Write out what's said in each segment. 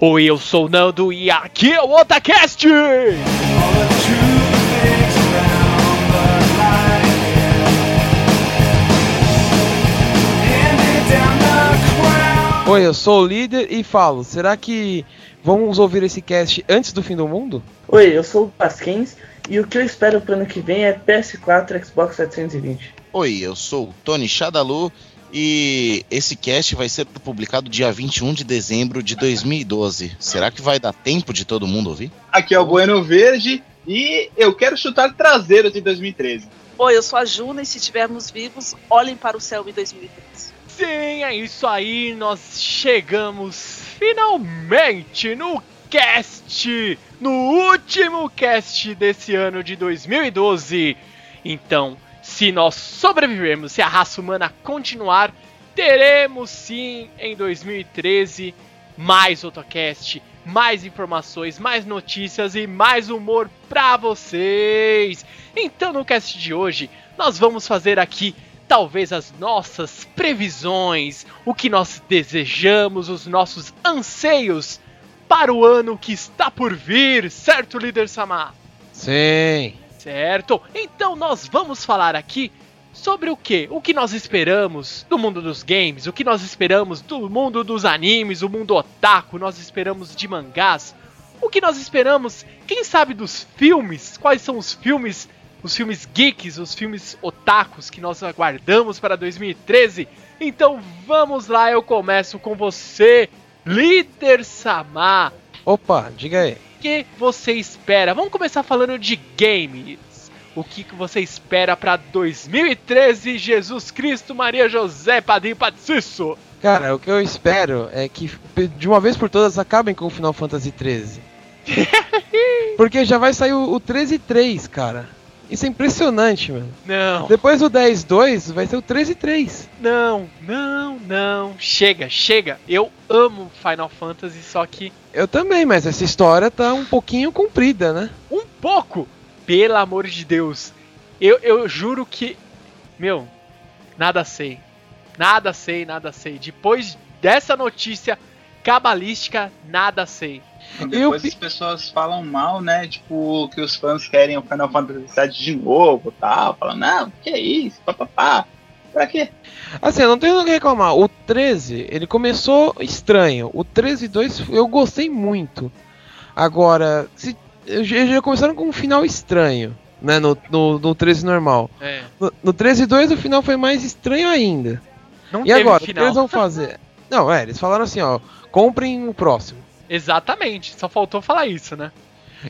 Oi, eu sou o Nando e aqui é o Otacast! Oi, eu sou o líder e falo, será que vamos ouvir esse cast antes do fim do mundo? Oi, eu sou o Pasquins e o que eu espero pro ano que vem é PS4 Xbox 720. Oi, eu sou o Tony Chadalu e esse cast vai ser publicado dia 21 de dezembro de 2012. Será que vai dar tempo de todo mundo ouvir? Aqui é o Bueno Verde e eu quero chutar traseiros de 2013. Oi, eu sou a Juna e se estivermos vivos, olhem para o céu em 2013. Sim, é isso aí, nós chegamos finalmente no cast, no último cast desse ano de 2012. Então, se nós sobrevivermos, se a raça humana continuar, teremos sim em 2013 mais Otocast, mais informações, mais notícias e mais humor pra vocês. Então no cast de hoje nós vamos fazer aqui talvez as nossas previsões, o que nós desejamos, os nossos anseios para o ano que está por vir, certo, líder Samar? Sim. Certo? Então nós vamos falar aqui sobre o que? O que nós esperamos do mundo dos games, o que nós esperamos do mundo dos animes, o mundo otaku, nós esperamos de mangás, o que nós esperamos, quem sabe dos filmes, quais são os filmes, os filmes geeks, os filmes otakus que nós aguardamos para 2013. Então vamos lá, eu começo com você, líder Samar. Opa, diga aí. O que você espera? Vamos começar falando de games. O que, que você espera para 2013? Jesus Cristo, Maria José, Padrinho Patricio. Cara, o que eu espero é que de uma vez por todas acabem com o Final Fantasy 13. Porque já vai sair o, o 13-3, cara. Isso é impressionante, mano. Não. Depois do 10-2 vai ser o 13-3. Não, não, não. Chega, chega. Eu amo Final Fantasy, só que. Eu também, mas essa história tá um pouquinho comprida, né? Um pouco! Pelo amor de Deus. Eu, eu juro que. Meu, nada sei. Nada sei, nada sei. Depois dessa notícia cabalística, nada sei. Depois eu... as pessoas falam mal, né? Tipo, que os fãs querem o Final Fantasy VII de novo tal. Falam, não, que é isso, papapá. Pra quê? Assim, eu não tenho o que reclamar. O 13, ele começou estranho. O 13 2 eu gostei muito. Agora, se, já começaram com um final estranho, né? No, no, no 13 normal. É. No, no 13 2 o final foi mais estranho ainda. Não e agora, final. o que eles vão fazer? não, é, eles falaram assim, ó, comprem o próximo. Exatamente, só faltou falar isso, né?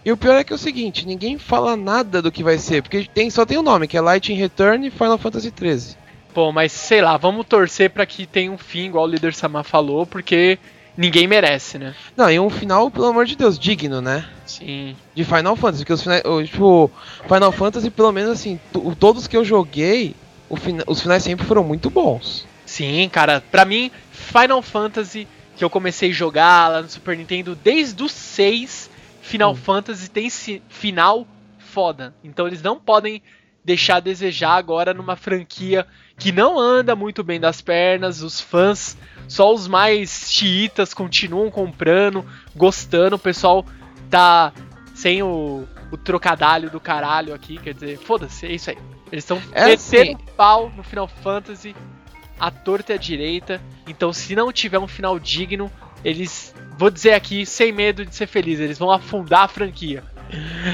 E o pior é que é o seguinte, ninguém fala nada do que vai ser, porque tem, só tem o um nome, que é Light in Return e Final Fantasy XIII. Pô, mas sei lá, vamos torcer para que tenha um fim, igual o líder Samar falou, porque ninguém merece, né? Não, e um final, pelo amor de Deus, digno, né? Sim. De Final Fantasy, porque os finais, tipo, Final Fantasy, pelo menos assim, todos que eu joguei, fina, os finais sempre foram muito bons. Sim, cara, pra mim, Final Fantasy que eu comecei a jogar lá no Super Nintendo desde o 6, Final hum. Fantasy tem final foda. Então eles não podem deixar a desejar agora numa franquia que não anda muito bem das pernas, os fãs, só os mais chiitas continuam comprando, gostando, o pessoal tá sem o, o trocadalho do caralho aqui, quer dizer, foda-se, é isso aí. Eles estão é metendo assim. pau no Final Fantasy a torta e a direita. Então, se não tiver um final digno, eles, vou dizer aqui, sem medo de ser feliz, eles vão afundar a franquia.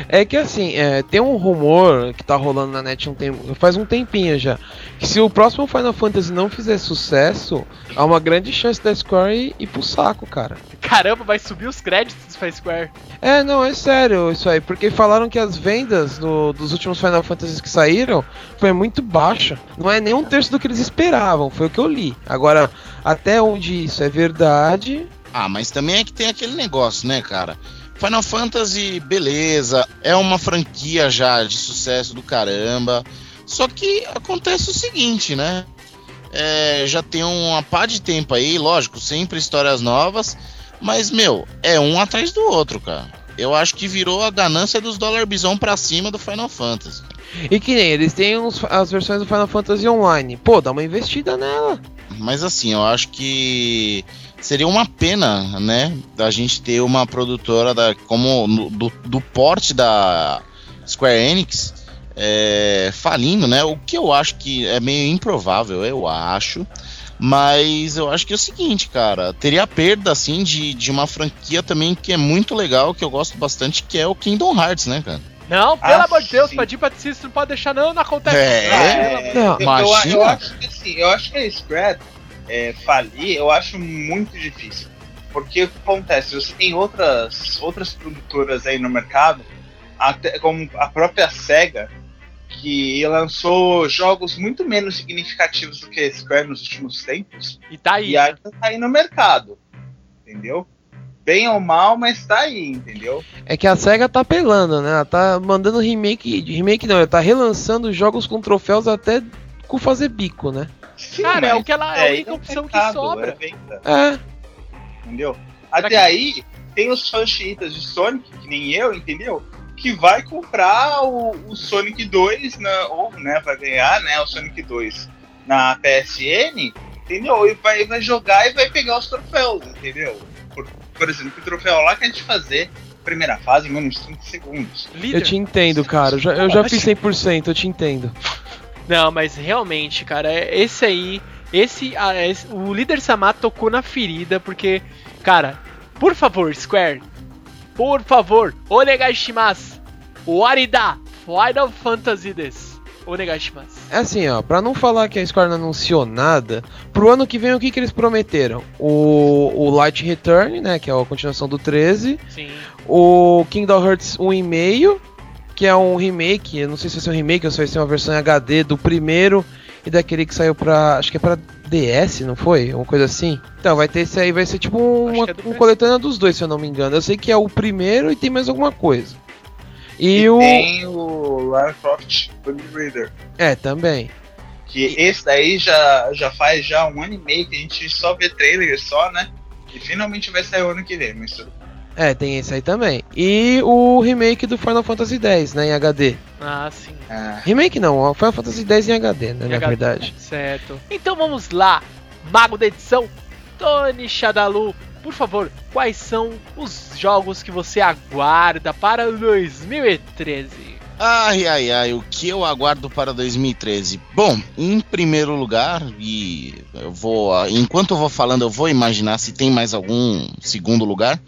É que assim, é, tem um rumor que tá rolando na net um tempo, faz um tempinho já. Que se o próximo Final Fantasy não fizer sucesso, há uma grande chance da Square ir, ir pro saco, cara. Caramba, vai subir os créditos pra Square. É, não, é sério isso aí, porque falaram que as vendas do, dos últimos Final Fantasies que saíram foi muito baixa. Não é nem um terço do que eles esperavam, foi o que eu li. Agora, até onde isso é verdade. Ah, mas também é que tem aquele negócio, né, cara? Final Fantasy, beleza, é uma franquia já de sucesso do caramba. Só que acontece o seguinte, né? É, já tem uma pá de tempo aí, lógico, sempre histórias novas, mas meu, é um atrás do outro, cara. Eu acho que virou a ganância dos dólar bisão pra cima do Final Fantasy. E que nem eles têm uns, as versões do Final Fantasy Online. Pô, dá uma investida nela. Mas assim, eu acho que seria uma pena, né, da gente ter uma produtora da, como do, do porte da Square Enix é, falindo, né? O que eu acho que é meio improvável, eu acho. Mas eu acho que é o seguinte, cara, teria perda assim de, de uma franquia também que é muito legal, que eu gosto bastante, que é o Kingdom Hearts, né, cara? Não, pelo Ah, amor de Deus, pra desistir, não pode deixar, não, não acontece. É. Amor- Não, Eu, eu, imagina. eu acho que assim, eu acho que a Square é, falir, eu acho muito difícil. Porque o que acontece? Você tem outras, outras produtoras aí no mercado, até como a própria SEGA, que lançou jogos muito menos significativos do que a Square nos últimos tempos, E tá aí. e ainda tá aí no mercado. Entendeu? Bem ou mal, mas tá aí, entendeu? É que a SEGA tá apelando, né? Ela tá mandando remake. Remake não, ela tá relançando jogos com troféus até com fazer bico, né? Sim, Cara, é o que ela- é a aí única opção que mercado, sobra. é venda. É. entendeu? Até quê? aí, tem os fãs de Sonic, que nem eu, entendeu? Que vai comprar o, o Sonic 2, na, ou né, vai ganhar né, o Sonic 2 na PSN, entendeu? E vai, vai jogar e vai pegar os troféus, entendeu? Por, por exemplo, o troféu lá que a gente fazer, primeira fase, em menos de 30 segundos. Líder. Eu te entendo, cara. Eu já, eu já fiz 100%, eu te entendo. Não, mas realmente, cara, é- esse aí, esse, ah, esse- o líder Samar tocou na ferida, porque, cara, por favor, Square, por favor, onegaishimasu, warida, Final Fantasy des, onegaishimasu. É assim, ó, pra não falar que a Square não anunciou nada, pro ano que vem o que, que eles prometeram? O, o Light Return, né, que é a continuação do 13, Sim, o Kingdom Hearts 1,5, que é um remake, eu não sei se vai ser um remake ou se vai ser uma versão em HD do primeiro e daquele que saiu pra, acho que é pra DS, não foi? Uma coisa assim. Então, vai ter esse aí, vai ser tipo um, que é do um coletânea dos dois, se eu não me engano. Eu sei que é o primeiro e tem mais alguma coisa. E, E o... tem o Lara Croft Tomb Raider. É, também. Que esse daí já, já faz já um ano e meio que a gente só vê trailer só, né? E finalmente vai sair o ano que vem, mas tudo É, tem esse aí também. E o remake do Final Fantasy X, né, em HD. ah, sim, Ah, Remake não, o Final Fantasy X em HD, né, Em na HD. verdade. certo. Então vamos lá, mago da edição, Tony Shadalu, por favor, quais são os jogos que você aguarda para 2013? Ai, ai, ai, o que eu aguardo para 2013? Bom, em primeiro lugar, e eu vou. Enquanto eu vou falando, eu vou imaginar se tem mais algum segundo lugar.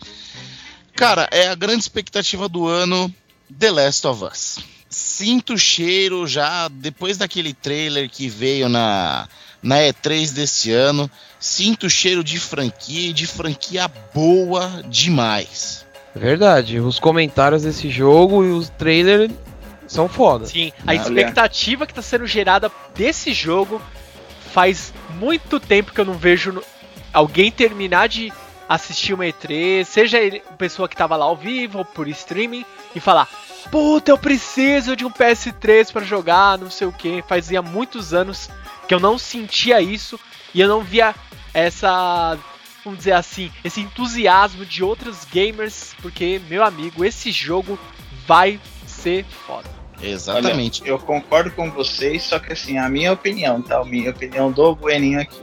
Cara, é a grande expectativa do ano The Last of Us. Sinto o cheiro já depois daquele trailer que veio na, na E3 desse ano. Sinto o cheiro de franquia e de franquia boa demais. Verdade, os comentários desse jogo e os trailers são foda. Sim, a Olha. expectativa que está sendo gerada desse jogo faz muito tempo que eu não vejo alguém terminar de assistir uma E3, seja ele pessoa que tava lá ao vivo ou por streaming, e falar: Puta, eu preciso de um PS3 para jogar, não sei o que. Fazia muitos anos que eu não sentia isso e eu não via essa, vamos dizer assim, esse entusiasmo de outros gamers, porque, meu amigo, esse jogo vai ser foda. Exatamente. Olha, eu concordo com vocês, só que assim, a minha opinião, tá? A minha opinião do Bueninho aqui.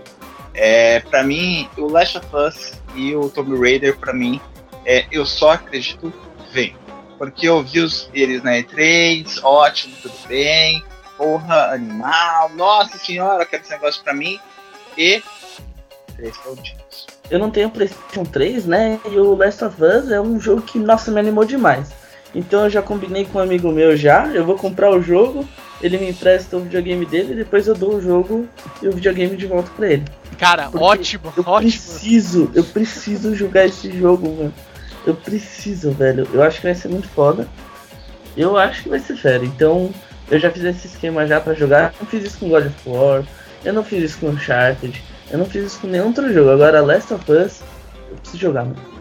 É, pra mim, o Last of Us e o Tomb Raider, pra mim, é, eu só acredito vem. Porque eu vi os, eles na E3, ótimo, tudo bem, porra, animal, nossa senhora, quero esse negócio pra mim. E. Três pontinhos. Eu não tenho PlayStation 3, né? E o Last of Us é um jogo que, nossa, me animou demais. Então eu já combinei com um amigo meu já. Eu vou comprar o jogo, ele me empresta o videogame dele, depois eu dou o jogo e o videogame de volta pra ele. Cara, Porque ótimo, Eu ótimo. preciso, eu preciso jogar esse jogo, mano. Eu preciso, velho. Eu acho que vai ser muito foda. Eu acho que vai ser fera. Então, eu já fiz esse esquema já pra jogar. Eu não fiz isso com God of War. Eu não fiz isso com Uncharted. Eu não fiz isso com nenhum outro jogo. Agora, Last of Us, eu preciso jogar, mano.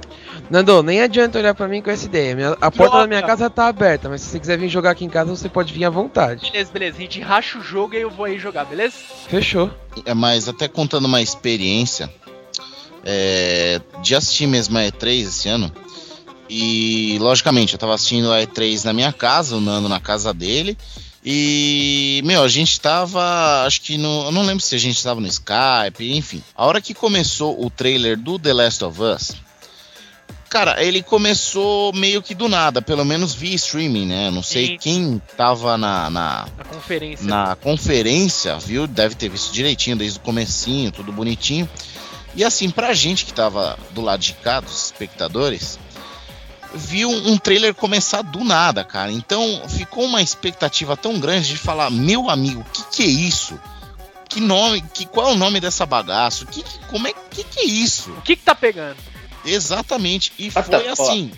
Nando, nem adianta olhar pra mim com essa ideia. Minha- a porta Joga. da minha casa tá aberta, mas se você quiser vir jogar aqui em casa, você pode vir à vontade. Beleza, beleza. A gente racha o jogo e eu vou aí jogar, beleza? Fechou. É, mas até contando uma experiência é, de assistir mesmo a E3 esse ano. E logicamente, eu tava assistindo a E3 na minha casa, o Nando na casa dele. E, meu, a gente tava, acho que no, eu não lembro se a gente tava no Skype, enfim. A hora que começou o trailer do The Last of Us, cara, ele começou meio que do nada, pelo menos via streaming, né? Não sei Sim. quem tava na, na, Na conferência. na conferência, viu? Deve ter visto direitinho desde o comecinho, tudo bonitinho. E assim, pra gente que tava do lado de cá, dos espectadores, viu um trailer começar do nada, cara. Então ficou uma expectativa tão grande de falar, meu amigo, o que, que é isso? Que nome, que, qual é o nome dessa bagaço? Que, que- como é que, que é isso? O que que tá pegando? Exatamente. E What foi the fuck? assim.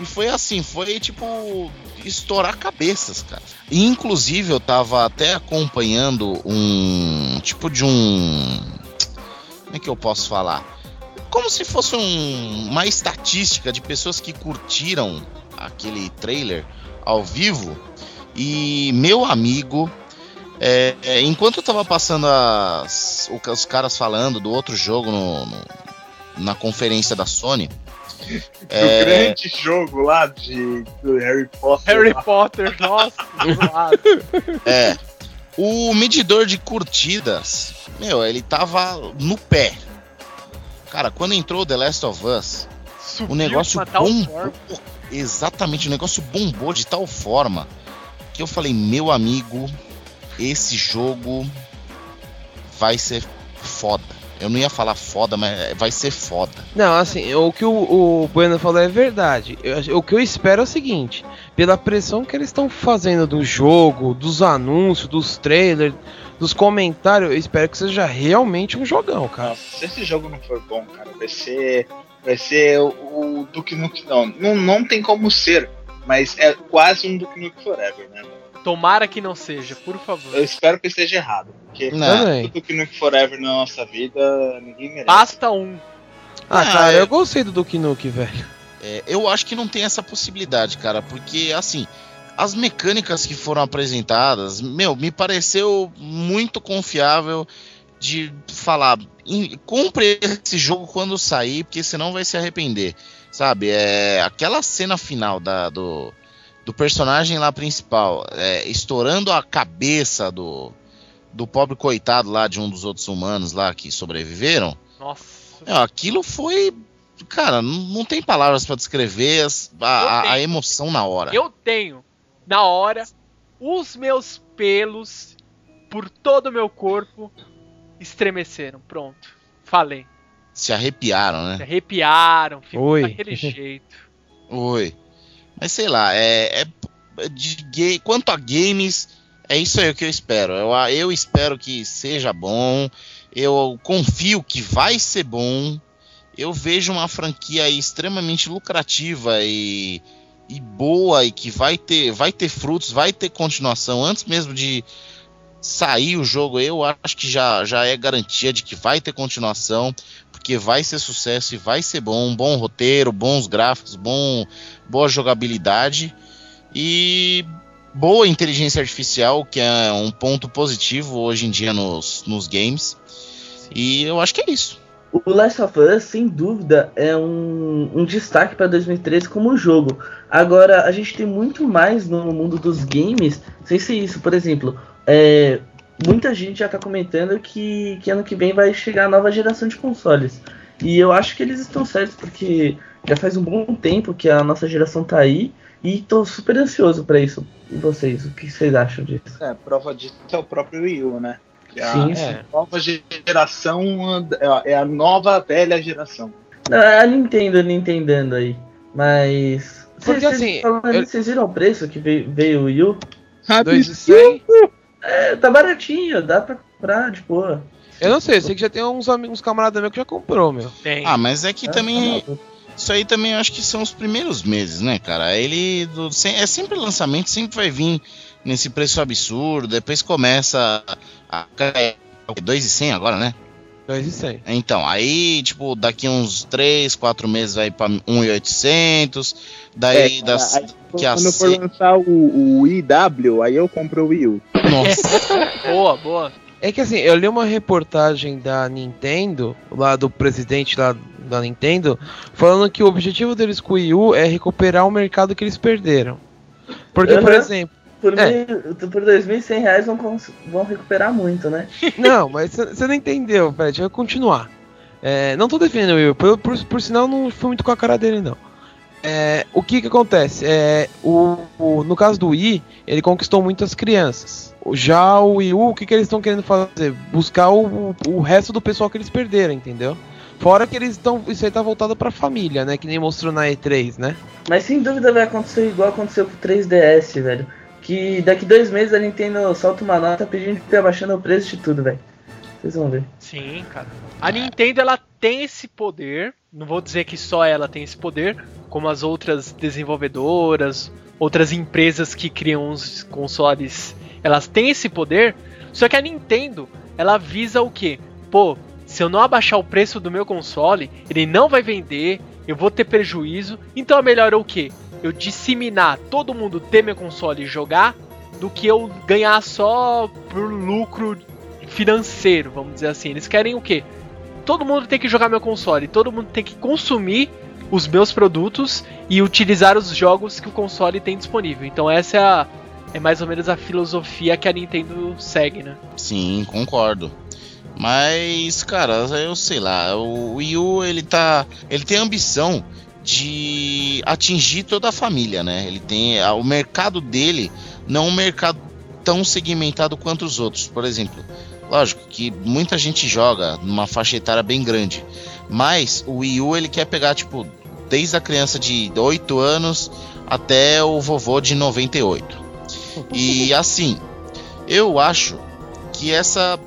E foi assim, foi tipo estourar cabeças, cara. E, inclusive eu tava até acompanhando um tipo de um como é que eu posso falar? Como se fosse um- uma estatística de pessoas que curtiram aquele trailer ao vivo. E meu amigo, é, é, enquanto eu tava passando as, os caras falando do outro jogo no- no, na conferência da Sony. O grande jogo lá de, do Harry Potter. Harry lá. Potter, nossa. É. O medidor de curtidas, meu, ele tava no pé. Cara, quando entrou The Last of Us, Subiu o negócio bombou. Exatamente, o negócio bombou de tal forma que eu falei, meu amigo, esse jogo vai ser foda. Eu não ia falar foda, mas vai ser foda. Não, assim, o que o, o Bueno falou é verdade. Eu- o que eu espero é o seguinte: pela pressão que eles estão fazendo do jogo, dos anúncios, dos trailers, dos comentários, eu espero que seja realmente um jogão, cara. Nossa, se esse jogo não for bom, cara, vai ser. Vai ser o, o Duke Nukem. Não, não, não tem como ser, mas é quase um Duke Nukem Forever, né? Tomara que não seja, por favor. Eu espero que esteja errado, porque Não, Também. o Duke Nukem Forever na nossa vida, ninguém merece. Basta um. Ah, Ah, cara, é. eu gostei do Duke Nukem, velho. É, eu acho que não tem essa possibilidade, cara, porque assim, as mecânicas que foram apresentadas, meu, me pareceu muito confiável de falar, "Em- compre esse jogo quando sair, porque senão vai se arrepender, sabe? É aquela cena final da, do, do personagem lá principal, é, estourando a cabeça do do pobre coitado lá de um dos outros humanos lá que sobreviveram. Nossa. É, aquilo foi. Cara, não, não tem palavras pra descrever as- a, a- emoção na hora. Eu tenho, na hora, os meus pelos por todo o meu corpo estremeceram. Pronto. Falei. Se arrepiaram, Se né? arrepiaram, ficou Oi. daquele jeito. Oi. Mas sei lá, é. é de Quanto a games, é isso aí que eu espero. Eu, eu espero que seja bom. Eu confio que vai ser bom. Eu vejo uma franquia extremamente lucrativa e, e boa e que vai ter, vai ter frutos, vai ter continuação antes mesmo de sair o jogo. Eu acho que já, já é garantia de que vai ter continuação, porque vai ser sucesso e vai ser bom, bom roteiro, bons gráficos, bom, boa jogabilidade e boa inteligência artificial, que é um ponto positivo hoje em dia nos, nos games. E eu acho que é isso. O Last of Us, sem dúvida, é um, um destaque para 2013 como jogo. Agora, a gente tem muito mais no mundo dos games, sem ser isso. Por exemplo, é, muita gente já está comentando que, que ano que vem vai chegar a nova geração de consoles. E eu acho que eles estão certos, porque já faz um bom tempo que a nossa geração tá aí. E tô super ansioso para isso. E vocês, o que vocês acham disso? É, prova disso é o próprio Wii U, né? Que a Sim, é. nova geração é a- é a nova velha geração. Não, a Nintendo, Nintendando aí. Mas. Porque, Vocês- assim, falando eu- Vocês viram o preço que veio, veio o Wii U? 2,100? É, tá baratinho, dá pra comprar de boa. Eu não sei, eu sei que já tem uns, amigos, uns camaradas meus que já comprou, meu. Tem. Ah, mas é que Ah, também. tá. Isso aí também eu acho que são os primeiros meses, né, cara? Ele do- sem- é sempre lançamento, sempre vai vir nesse preço absurdo, depois começa a cair. 2,100 agora, né? 2,100. Então, aí, tipo, daqui uns 3, 4 meses vai pra 1,800. Daí, É, das, aí, que a quando for se- lançar o, o IW, aí eu compro o Wii U. Nossa. Boa, boa. É que assim, eu li uma reportagem da Nintendo, lá do presidente lá da Nintendo, falando que o objetivo deles com o Wii U é recuperar o mercado que eles perderam. Porque, por Uhum. exemplo, Por, É. mil, por 2.100 reais vão, vão recuperar muito, né? Não, mas você não entendeu, Pet. Eu vou continuar. É, não tô defendendo o Will, por, por, por sinal não foi muito com a cara dele, não. É, o que que acontece? É, o, o- no caso do Wii, ele conquistou muitas crianças. Já o Wii U, o que, que eles estão querendo fazer? Buscar o, o resto do pessoal que eles perderam, entendeu? Fora que eles estão. Isso aí tá voltado pra família, né? Que nem mostrou na E3, né? Mas sem dúvida vai acontecer igual aconteceu com o 3DS, velho. Que daqui dois meses a Nintendo solta uma nota pedindo que tá baixando o preço de tudo, velho. Vocês vão ver. Sim, cara. A Nintendo ela tem esse poder. Não vou dizer que só ela tem esse poder, como as outras desenvolvedoras, outras empresas que criam os consoles, elas têm esse poder. Só que a Nintendo, ela visa o quê? Pô, se eu não abaixar o preço do meu console, ele não vai vender, eu vou ter prejuízo. Então é melhor o quê? Eu disseminar todo mundo ter meu console e jogar do que eu ganhar só por lucro financeiro, vamos dizer assim. Eles querem o quê? Todo mundo tem que jogar meu console, todo mundo tem que consumir os meus produtos e utilizar os jogos que o console tem disponível. Então essa é, a, é mais ou menos a filosofia que a Nintendo segue, né? Sim, concordo. Mas, cara, eu sei lá, o Wii U, ele tá. Ele tem ambição de atingir toda a família, né? Ele tem. O mercado dele não é um mercado tão segmentado quanto os outros. Por exemplo, lógico que muita gente joga numa faixa etária bem grande. Mas o Wii U ele quer pegar, tipo, desde a criança de 8 anos até o vovô de 98. E assim, eu acho que essa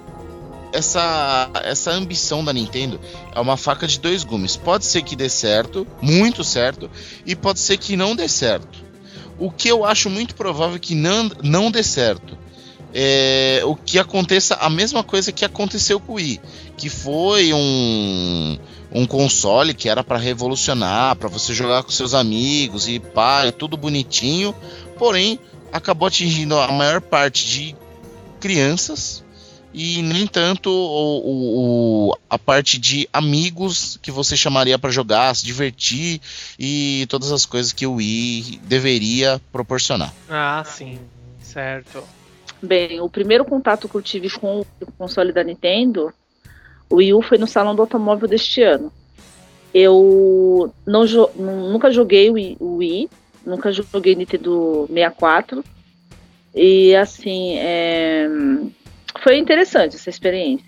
essa essa ambição da Nintendo é uma faca de dois gumes. Pode ser que dê certo, muito certo, e pode ser que não dê certo. O que eu acho muito provável que não, não dê certo é o que aconteça a mesma coisa que aconteceu com o Wii, que foi um um console que era para revolucionar, para você jogar com seus amigos e pá, e tudo bonitinho, porém acabou atingindo a maior parte de crianças e nem tanto o, o- o- a parte de amigos que você chamaria para jogar, se divertir e todas as coisas que o Wii deveria proporcionar. Ah, sim. Certo. Bem, o primeiro contato que eu tive com o console da Nintendo, o Wii U, foi no Salão do Automóvel deste ano. Eu não jo- nu- nunca joguei o Wii, o Wii, nunca joguei Nintendo 64. E assim, é, foi interessante essa experiência.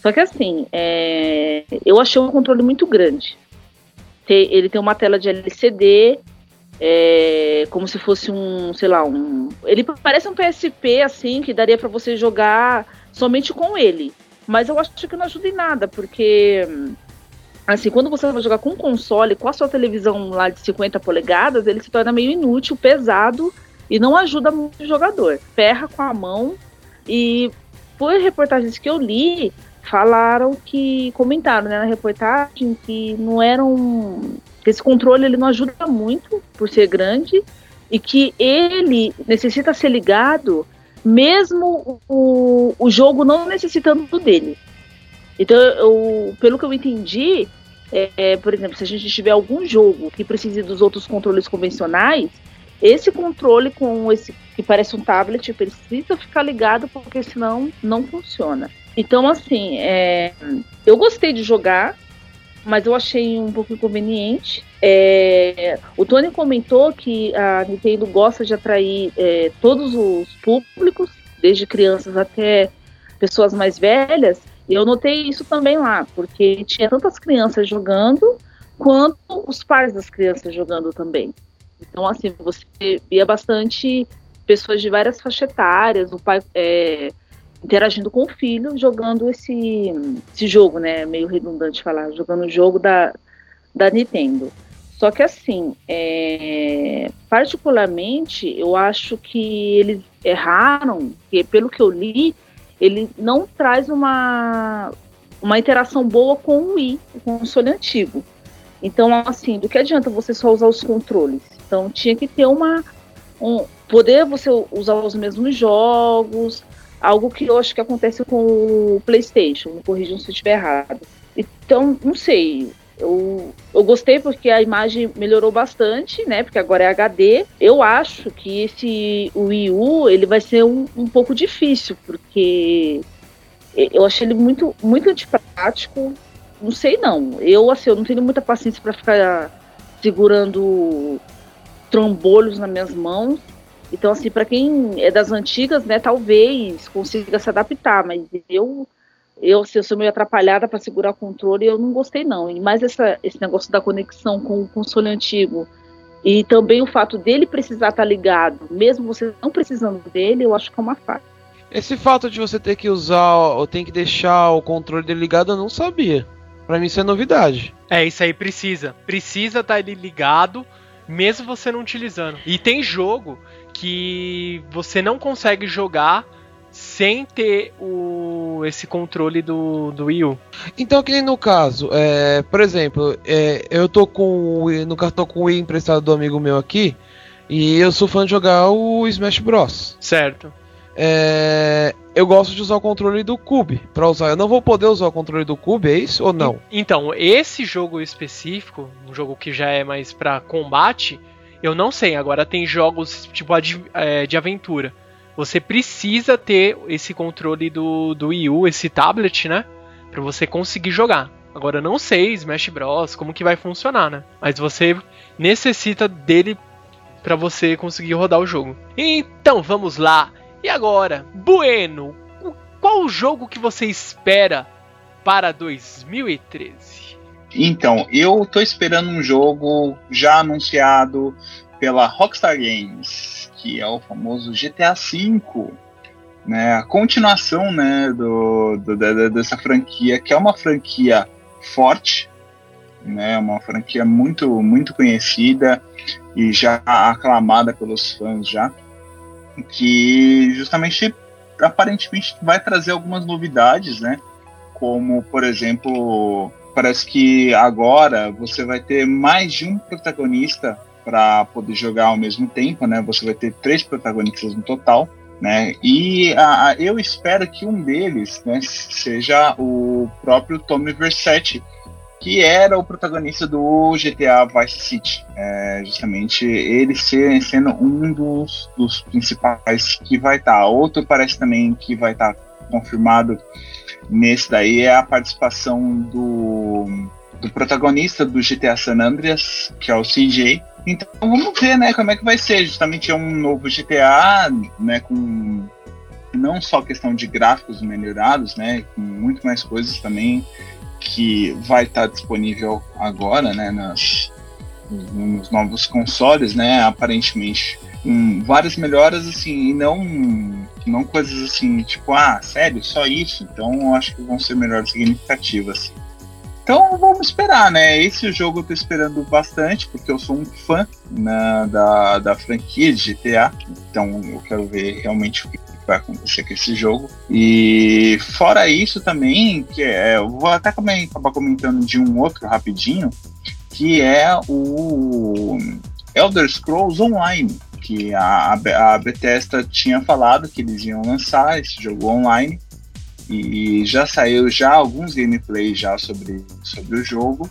Só que assim, é, eu achei o controle muito grande. Ele tem uma tela de LCD, é, como se fosse um, sei lá, um. Ele parece um PSP, assim, que daria pra você jogar somente com ele. Mas eu acho que não ajuda em nada, porque. Assim, quando você vai jogar com um console, com a sua televisão lá de 50 polegadas, ele se torna meio inútil, pesado e não ajuda muito o jogador. Ferra com a mão. E por reportagens que eu li, falaram que. comentaram né, na reportagem que não eram esse controle ele não ajuda muito por ser grande e que ele necessita ser ligado mesmo o, o jogo não necessitando dele. Então, eu, pelo que eu entendi, é, é, por exemplo, se a gente tiver algum jogo que precise dos outros controles convencionais, esse controle com esse que parece um tablet precisa ficar ligado porque senão não funciona. Então, assim, é, eu gostei de jogar, mas eu achei um pouco inconveniente. É, o Tony comentou que a Nintendo gosta de atrair é, todos os públicos, desde crianças até pessoas mais velhas, e eu notei isso também lá, porque tinha tantas crianças jogando, quanto os pais das crianças jogando também. Então, assim, você via bastante pessoas de várias faixas etárias, o pai é, interagindo com o filho, jogando esse, esse jogo, né? Meio redundante falar, jogando o jogo da, da Nintendo. Só que assim, é, particularmente, eu acho que eles erraram, que pelo que eu li, ele não traz uma, uma interação boa com o Wii, o console antigo. Então, assim, do que adianta você só usar os controles? Então, tinha que ter uma. Um, poder você usar os mesmos jogos, algo que eu acho que acontece com o PlayStation, me corrijam se eu estiver errado. Então, não sei. Eu, eu gostei porque a imagem melhorou bastante, né? Porque agora é HD. Eu acho que esse o Wii U ele vai ser um, um pouco difícil, porque eu achei ele muito, muito antiprático. Não sei não. Eu assim, eu não tenho muita paciência para ficar segurando trombolhos nas minhas mãos. Então assim, para quem é das antigas, né, talvez consiga se adaptar, mas eu eu, se eu sou meio atrapalhada para segurar o controle, eu não gostei não. E mais essa, esse negócio da conexão com o console antigo e também o fato dele precisar estar tá ligado, mesmo você não precisando dele, eu acho que é uma falha. Esse fato de você ter que usar ou tem que deixar o controle dele ligado, eu não sabia. Para mim isso é novidade. É, isso aí precisa. Precisa estar tá ele ligado, mesmo você não utilizando. E tem jogo que você não consegue jogar sem ter o, esse controle do, do Wii U. Então, que nem no caso, é, por exemplo, é, eu tô com no cartão com o Wii emprestado do amigo meu aqui, e eu sou fã de jogar o Smash Bros. Certo. É, eu gosto de usar o controle do Cube para usar. Eu não vou poder usar o controle do Cube, é isso ou não? Então, esse jogo específico, um jogo que já é mais para combate, eu não sei. Agora tem jogos tipo de, é, de aventura você precisa ter esse controle do, do Wii U, esse tablet, né? Pra você conseguir jogar. Agora eu não sei, Smash Bros, como que vai funcionar, né? Mas você necessita dele para você conseguir rodar o jogo. Então vamos lá. E agora, Bueno, qual o jogo que você espera para 2013? Então, eu tô esperando um jogo já anunciado pela Rockstar Games que é o famoso GTA V, né? A continuação, né, do, do da, dessa franquia, que é uma franquia forte, né? Uma franquia muito muito conhecida e já aclamada pelos fãs já, que justamente aparentemente vai trazer algumas novidades, né? Como, por exemplo, parece que agora você vai ter mais de um protagonista para poder jogar ao mesmo tempo, né? Você vai ter três protagonistas no total, né? E a, a, eu espero que um deles, né, seja o próprio Tommy Versetti, que era o protagonista do GTA Vice City. É, justamente ele ser, sendo um dos, dos principais que vai estar. Tá. Outro parece também que vai estar tá confirmado nesse daí é a participação do, do protagonista do GTA San Andreas, que é o CJ, então vamos ver, né, como é que vai ser. Justamente é um novo GTA, né, com não só questão de gráficos melhorados, né, com muito mais coisas também que vai estar disponível agora, né, nas, nos novos consoles, né, aparentemente. Um, várias melhoras assim e não não coisas assim tipo ah sério só isso então eu acho que vão ser melhores significativas então vamos esperar, né? Esse jogo eu tô esperando bastante, porque eu sou um fã né, da, da franquia de GTA. Então eu quero ver realmente o que vai acontecer com esse jogo. E fora isso também, que é, eu vou até também acabar comentando de um outro rapidinho, que é o Elder Scrolls Online, que a, a Bethesda tinha falado que eles iam lançar esse jogo online e já saiu já alguns gameplays já sobre, sobre o jogo.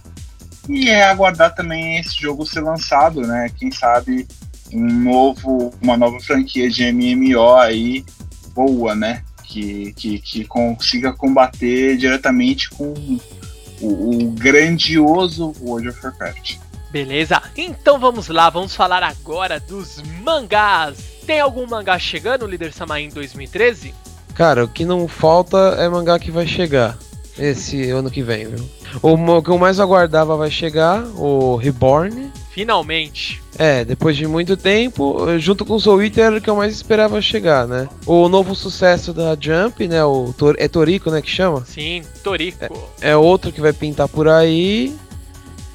E é aguardar também esse jogo ser lançado, né? Quem sabe um novo, uma nova franquia de MMO aí boa, né? Que, que, que consiga combater diretamente com o, o grandioso World of Warcraft. Beleza, então vamos lá, vamos falar agora dos mangás. Tem algum mangá chegando, líder Samai, em 2013? Cara, o que não falta é mangá que vai chegar esse ano que vem, viu? O que eu mais aguardava vai chegar, o Reborn. Finalmente. É, depois de muito tempo, junto com o Soul Eater era o que eu mais esperava chegar, né? O novo sucesso da Jump, né? O Tor é Toriko, né, que chama? Sim, Toriko. É, é outro que vai pintar por aí.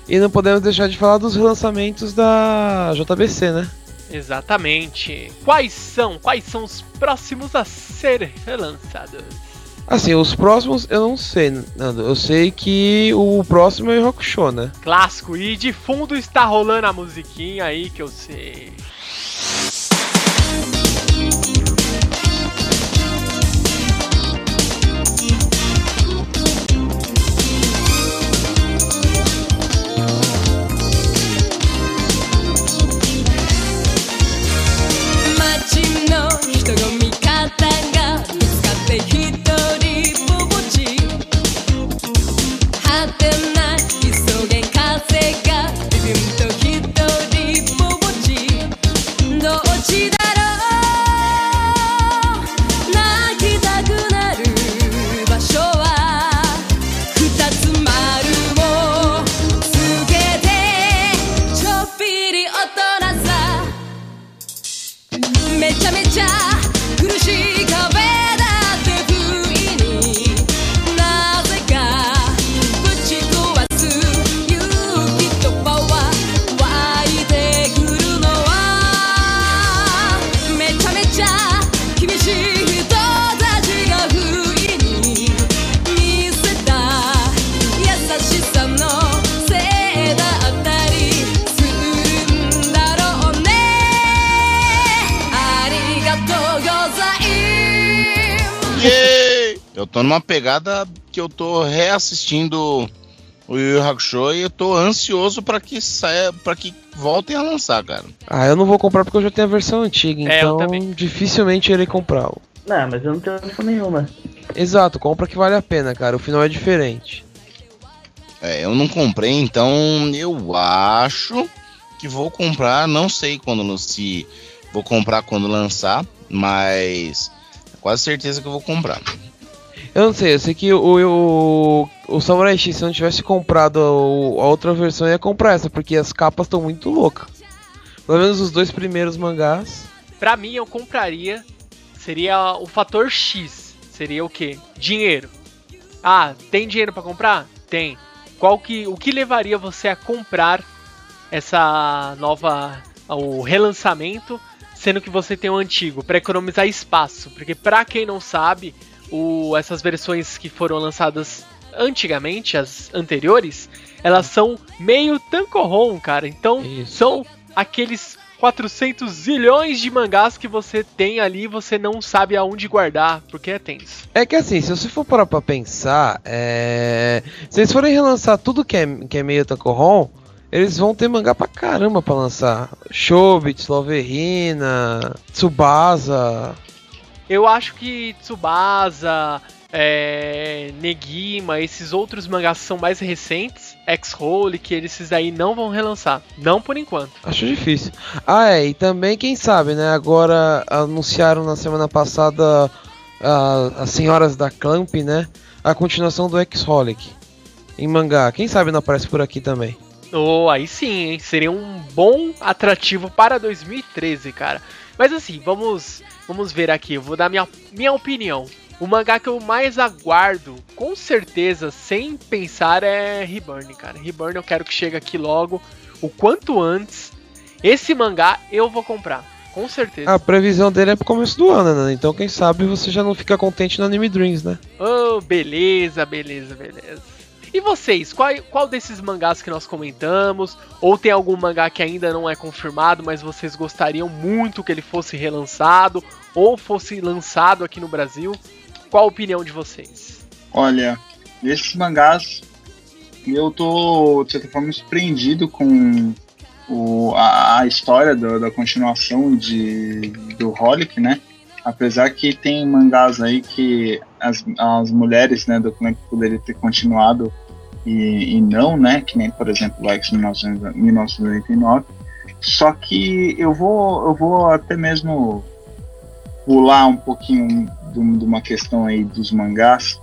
E não podemos deixar de falar dos relançamentos da JBC, né? Exatamente. Quais são? Quais são os próximos a ser relançados? Assim, os próximos eu não sei, Nando. Eu sei que o próximo é o Show, né? Clássico. E de fundo está rolando a musiquinha aí que eu sei. Reassistindo o Yu Yu Hakusho e eu tô ansioso para que saia, para que voltem a lançar, cara. Ah, eu não vou comprar porque eu já tenho a versão antiga, É, então dificilmente irei comprá-lo. Não, mas eu não tenho nenhuma. Exato, compra que vale a pena, cara. O final é diferente. É, eu não comprei, então eu acho que vou comprar, não sei quando se vou comprar quando lançar, mas é quase certeza que eu vou comprar. Eu não sei, eu sei que o, o, o Samurai X, se não tivesse comprado a, a outra versão, ia comprar essa, porque as capas estão muito loucas. Pelo menos os dois primeiros mangás. Pra mim, eu compraria. Seria o fator X. Seria o quê? Dinheiro. Ah, tem dinheiro pra comprar? Tem. Qual que, o que levaria você a comprar essa nova, o relançamento, sendo que você tem o antigo, Pra economizar espaço? Porque pra quem não sabe, o, essas versões que foram lançadas antigamente, as anteriores, elas são meio tankohon, cara. Então Isso. são aqueles 400 zilhões de mangás que você tem ali e você não sabe aonde guardar, porque é tenso. É que assim, se você for parar pra pensar, é... se eles forem relançar tudo que é, que é meio Tankohon, eles vão ter mangá pra caramba pra lançar. Shobits, Loverina, Tsubasa. Eu acho que Tsubasa, é, Negima, esses outros mangás são mais recentes, X-Hole, que esses daí não vão relançar. Não por enquanto. Acho difícil. Ah, é, e também, quem sabe, né? Agora anunciaram na semana passada a- as senhoras da Clamp, né? A continuação do X-Holic em mangá. Quem sabe não aparece por aqui também. Oh, aí sim, hein? Seria um bom atrativo para 2013, cara. Mas assim, vamos, vamos ver aqui. Eu vou dar minha, minha opinião. O mangá que eu mais aguardo, com certeza, sem pensar, é Reborn, cara. Reborn eu quero que chegue aqui logo, o quanto antes. Esse mangá eu vou comprar, com certeza. A previsão dele é pro começo do ano, né? Então, quem sabe você já não fica contente no Anime Dreams, né? Oh, beleza, beleza, beleza. E vocês, qual, qual desses mangás que nós comentamos? Ou tem algum mangá que ainda não é confirmado, mas vocês gostariam muito que ele fosse relançado? Ou fosse lançado aqui no Brasil? Qual a opinião de vocês? Olha, desses mangás, eu tô, de certa forma, surpreendido com o, a, a história do- da continuação de, do Holic, né? Apesar que tem mangás aí que as, as mulheres né, do clã poderiam ter continuado e, e não, né? Que nem, por exemplo, o X 1900 1989. Só que eu vou, eu vou até mesmo pular um pouquinho de, uma questão aí dos mangás,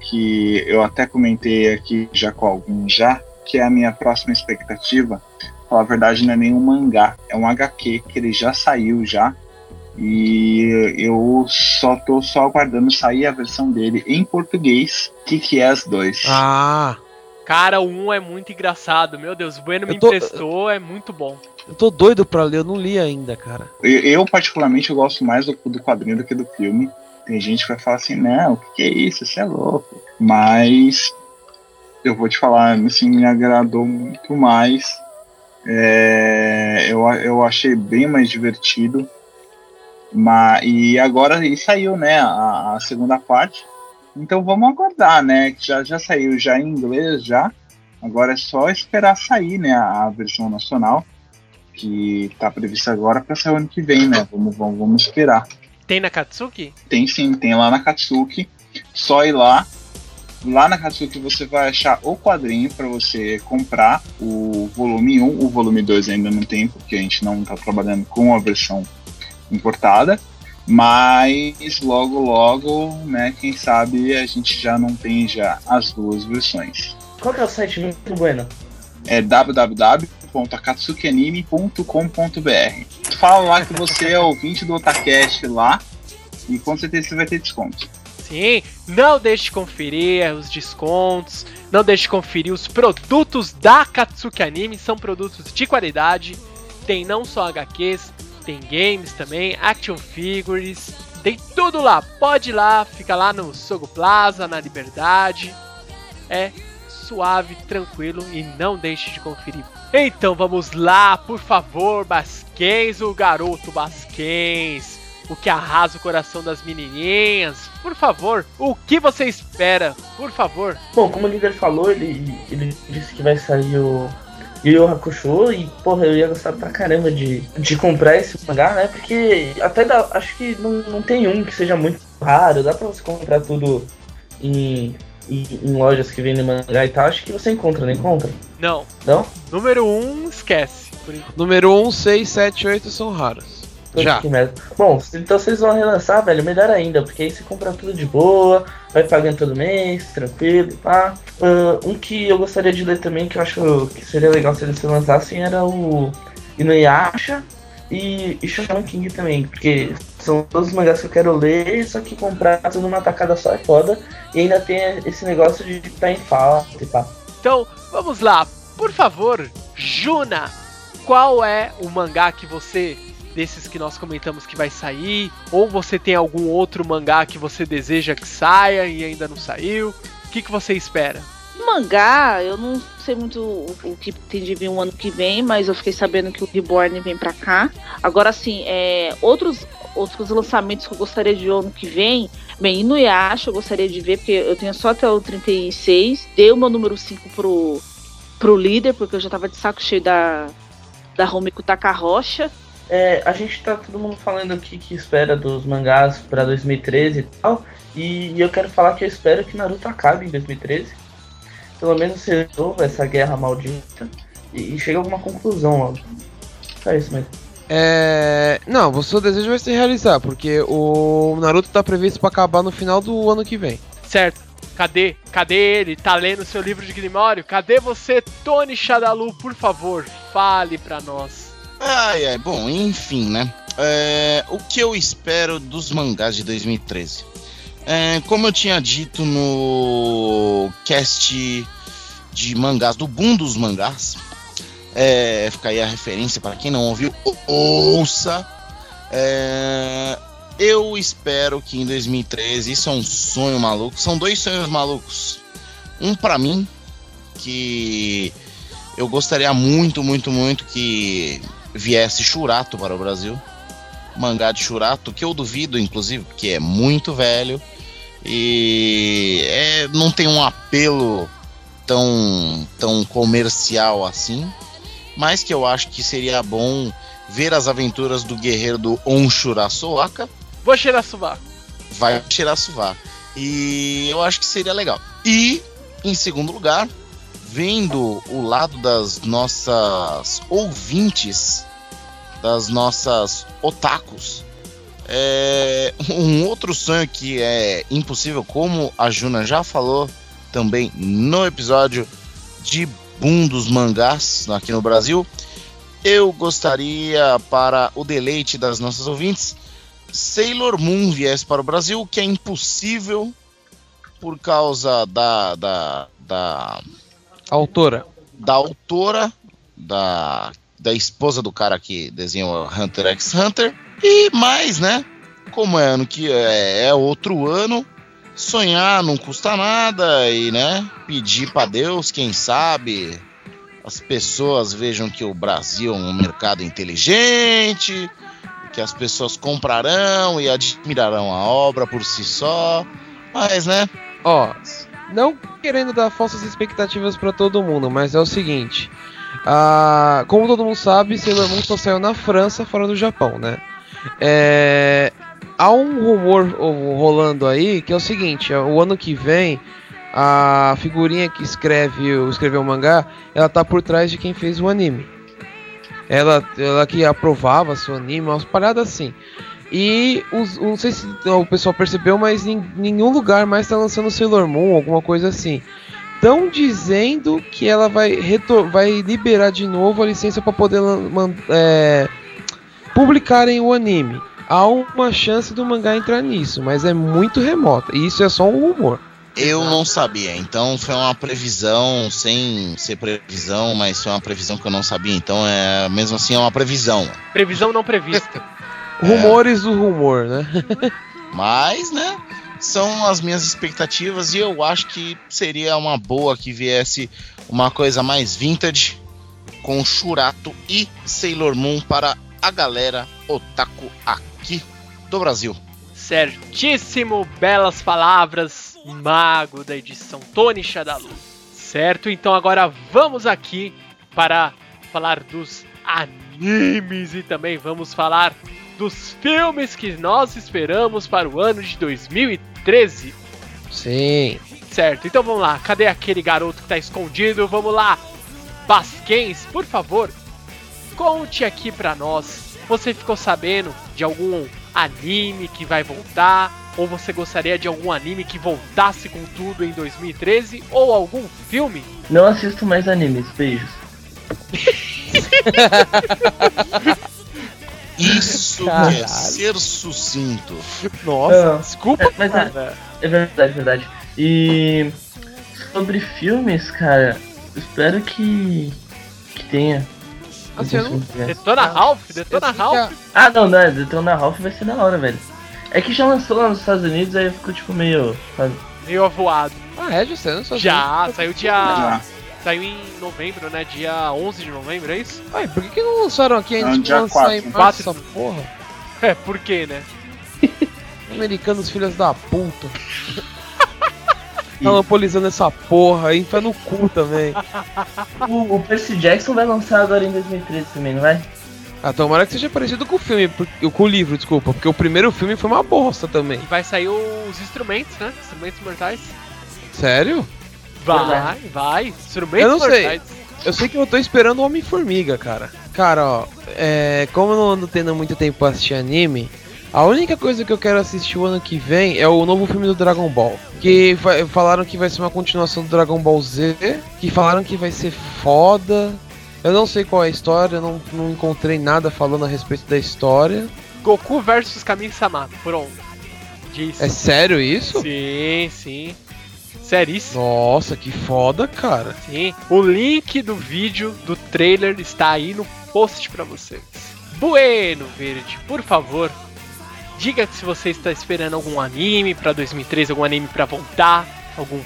que eu até comentei aqui já com alguns já, que é a minha próxima expectativa. Falar a verdade, não é nenhum mangá, é um HQ que ele já saiu já. E eu só tô só aguardando sair a versão dele em português, que que é as dois. Ah, Cara, o 1 é muito engraçado, meu Deus, o Bueno me tô- emprestou, é muito bom. eu tô doido pra ler, eu não li ainda, cara. Eu, eu, particularmente, eu gosto mais do, do quadrinho do que do filme. Tem gente que vai falar assim, não, o que, que é isso? Você é louco. Mas eu vou te falar, assim, me agradou muito mais. É, eu, eu achei bem mais divertido. Mas, e agora e saiu, né, a, a segunda parte. Então vamos aguardar, né? Que já, já saiu já em inglês já. Agora é só esperar sair, né, a, a versão nacional que tá prevista agora para sair ano que vem, né? Vamos, vamos, vamos esperar. Tem na Katsuki? Tem sim, tem lá na Katsuki. Só ir lá. Lá na Katsuki você vai achar o quadrinho para você comprar o volume 1. O volume 2 ainda não tem, porque a gente não tá trabalhando com a versão importada. Mas logo, logo, né? Quem sabe a gente já não tem já as duas versões. Qual que é o site muito bueno? é www.akatsukianime.com.br. Fala lá que você é ouvinte do Otacast lá e com certeza você vai ter desconto. Sim, não deixe de conferir os descontos, não deixe de conferir os produtos da Katsuki Anime, são produtos de qualidade. Tem não só HQs, tem games também, action figures, tem tudo lá. Pode ir lá, fica lá no Sogo Plaza, na Liberdade. É suave, tranquilo e não deixe de conferir. Então vamos lá, por favor, Basquens, o garoto Basquens. o que arrasa o coração das menininhas. Por favor, o que você espera? Por favor. Bom, como o líder falou, ele, ele disse que vai sair o Yu Yu Hakusho e, porra, eu ia gostar pra caramba de, de comprar esse mangá, né? Porque até dá, acho que não, não tem um que seja muito raro, dá pra você comprar tudo em, em, em lojas que vendem mangá e tal, acho que você encontra, não encontra? Não. Não? Número 1, um, esquece. Número 1, 6, 7, 8 são raros. Já. Bom, então vocês vão relançar, velho, melhor ainda, porque aí você compra tudo de boa, vai pagando todo mês, tranquilo, pá. Uh, um que eu gostaria de ler também, que eu acho que seria legal se eles se lançassem, era o Inuyasha e, e Shaman King também, porque são todos os mangás que eu quero ler, só que comprar tudo numa tacada só é foda, e ainda tem esse negócio de estar tá em falta e pá. Então, vamos lá, por favor, Juna, qual é o mangá que você desses que nós comentamos que vai sair? Ou você tem algum outro mangá que você deseja que saia e ainda não saiu? O que, que você espera? Mangá, eu não sei muito o, o que tem de vir um ano que vem, mas eu fiquei sabendo que o Reborn vem pra cá. Agora, assim, é, outros, outros lançamentos que eu gostaria de ver ano que vem, bem, Inuyasha eu gostaria de ver, porque eu tenho só até o 36. Dei o meu número 5 pro, pro líder, porque eu já tava de saco cheio da, da Romiko Takarocha. É, a gente tá todo mundo falando aqui que espera dos mangás para 2013 e tal. E eu quero falar que eu espero que Naruto acabe em 2013. Pelo menos se resolva essa guerra maldita e, e chegue a alguma conclusão logo. Só isso mesmo. É. Não, o seu desejo vai se realizar, porque o Naruto tá previsto para acabar no final do ano que vem. Certo. Cadê? Cadê ele? Tá lendo seu livro de Grimório? Cadê você, Tony Shadalu? Por favor, fale pra nós. Ai, ai, bom, enfim, né? É, o que eu espero dos mangás de 2013? É, como eu tinha dito no cast de mangás, do boom dos mangás, é, fica aí a referência para quem não ouviu, ouça. É, eu espero que em 2013, isso é um sonho maluco, são dois sonhos malucos. Um para mim, que eu gostaria muito, muito, muito que viesse Churato para o Brasil. Mangá de Churato, que eu duvido, inclusive, porque é muito velho e é, não tem um apelo tão, tão comercial assim, mas que eu acho que seria bom ver as aventuras do guerreiro do Onshurasoaka. Vou Shirasuva. Vai Shirasuva. E eu acho que seria legal. E, em segundo lugar, vendo o lado das nossas ouvintes, das nossas otakus. É, um outro sonho que é impossível, como a Juna já falou também no episódio de Boom dos mangás aqui no Brasil. Eu gostaria, para o deleite das nossas ouvintes, Sailor Moon viesse para o Brasil, que é impossível por causa da, da, da Autora. Da autora, da, da esposa do cara que desenhou Hunter x Hunter. E mais, né? Como é ano que é, é outro ano, sonhar não custa nada e, né? Pedir para Deus, quem sabe as pessoas vejam que o Brasil é um mercado inteligente, que as pessoas comprarão e admirarão a obra por si só. Mas, né? Ó, não querendo dar falsas expectativas para todo mundo, mas é o seguinte. Como todo mundo sabe, Sailor Moon só saiu na França, fora do Japão, né? É, há um rumor rolando aí que é o seguinte: o ano que vem a figurinha que escreve, escreveu o mangá, ela tá por trás de quem fez o anime. Ela, ela que aprovava seu anime, umas paradas assim. E os, não sei se o pessoal percebeu, mas em nenhum lugar mais está lançando Sailor Moon, alguma coisa assim. Estão dizendo que ela vai, vai liberar de novo a licença para poder é, publicarem o anime. Há uma chance do mangá entrar nisso, mas é muito remota. E isso é só um rumor. Eu não sabia, então foi uma previsão sem ser previsão, mas foi uma previsão que eu não sabia, então é mesmo assim é uma previsão. Previsão não prevista. Rumores do rumor, né? Mas, né? São as minhas expectativas e eu acho que seria uma boa que viesse uma coisa mais vintage com Churato e Sailor Moon para a galera otaku aqui do Brasil. Certíssimo, belas palavras, mago da edição Tony Shadalu. Certo, então agora vamos aqui para falar dos animes e também vamos falar dos filmes que nós esperamos para o ano de 2013. Sim. Certo, então vamos lá. Cadê aquele garoto que tá escondido? Vamos lá. Basquens, por favor, conte aqui pra nós. Você ficou sabendo de algum anime que vai voltar? Ou você gostaria de algum anime que voltasse com tudo em 2013? Ou algum filme? Não assisto mais animes, beijos. Isso é Caralho. ser sucinto. Nossa, Ah, desculpa, é, mas é- cara. É verdade, verdade. E sobre filmes, cara, espero que que tenha. Assim, eu não- Detona Ah, Ralph? Detona que Ralph? Ah, não, não, Detona Ralph vai ser da hora, velho. É que já lançou lá nos Estados Unidos, aí eu fico tipo meio. sabe? Meio avoado. Ah, é, já não sou Já, saiu dia. Já. Saiu em novembro, né? Dia 11 de novembro, é isso? Ué, por que, que não lançaram aqui antes de lançar em março essa porra? É, por quê, né? Americanos filhos da puta. Monopolizando essa porra aí, enfia no cu também. O, o Percy Jackson vai lançar agora em 2013 também, não vai? Ah, tomara que seja parecido com o filme, com o livro, desculpa, porque o primeiro filme foi uma bosta também. E vai sair os instrumentos, né? Instrumentos mortais. Sério? Vai, vai. Instrumentos Eu não sei. Eu sei que eu tô esperando o Homem-Formiga, cara. Cara, ó, é, como eu não ando tendo muito tempo pra assistir anime, a única coisa que eu quero assistir o ano que vem é o novo filme do Dragon Ball. Que fa- falaram que vai ser uma continuação do Dragon Ball Z, que falaram que vai ser foda. Eu não sei qual é a história, eu não, não encontrei nada falando a respeito da história. Goku versus Kami-sama. Pronto. Diz. É sério isso? Sim, sim. Seríssimo. Nossa, que foda, cara. Sim. O link do vídeo do trailer está aí no post pra vocês. Bueno Verde, por favor, diga se você está esperando algum anime pra 2013, algum anime pra voltar, algum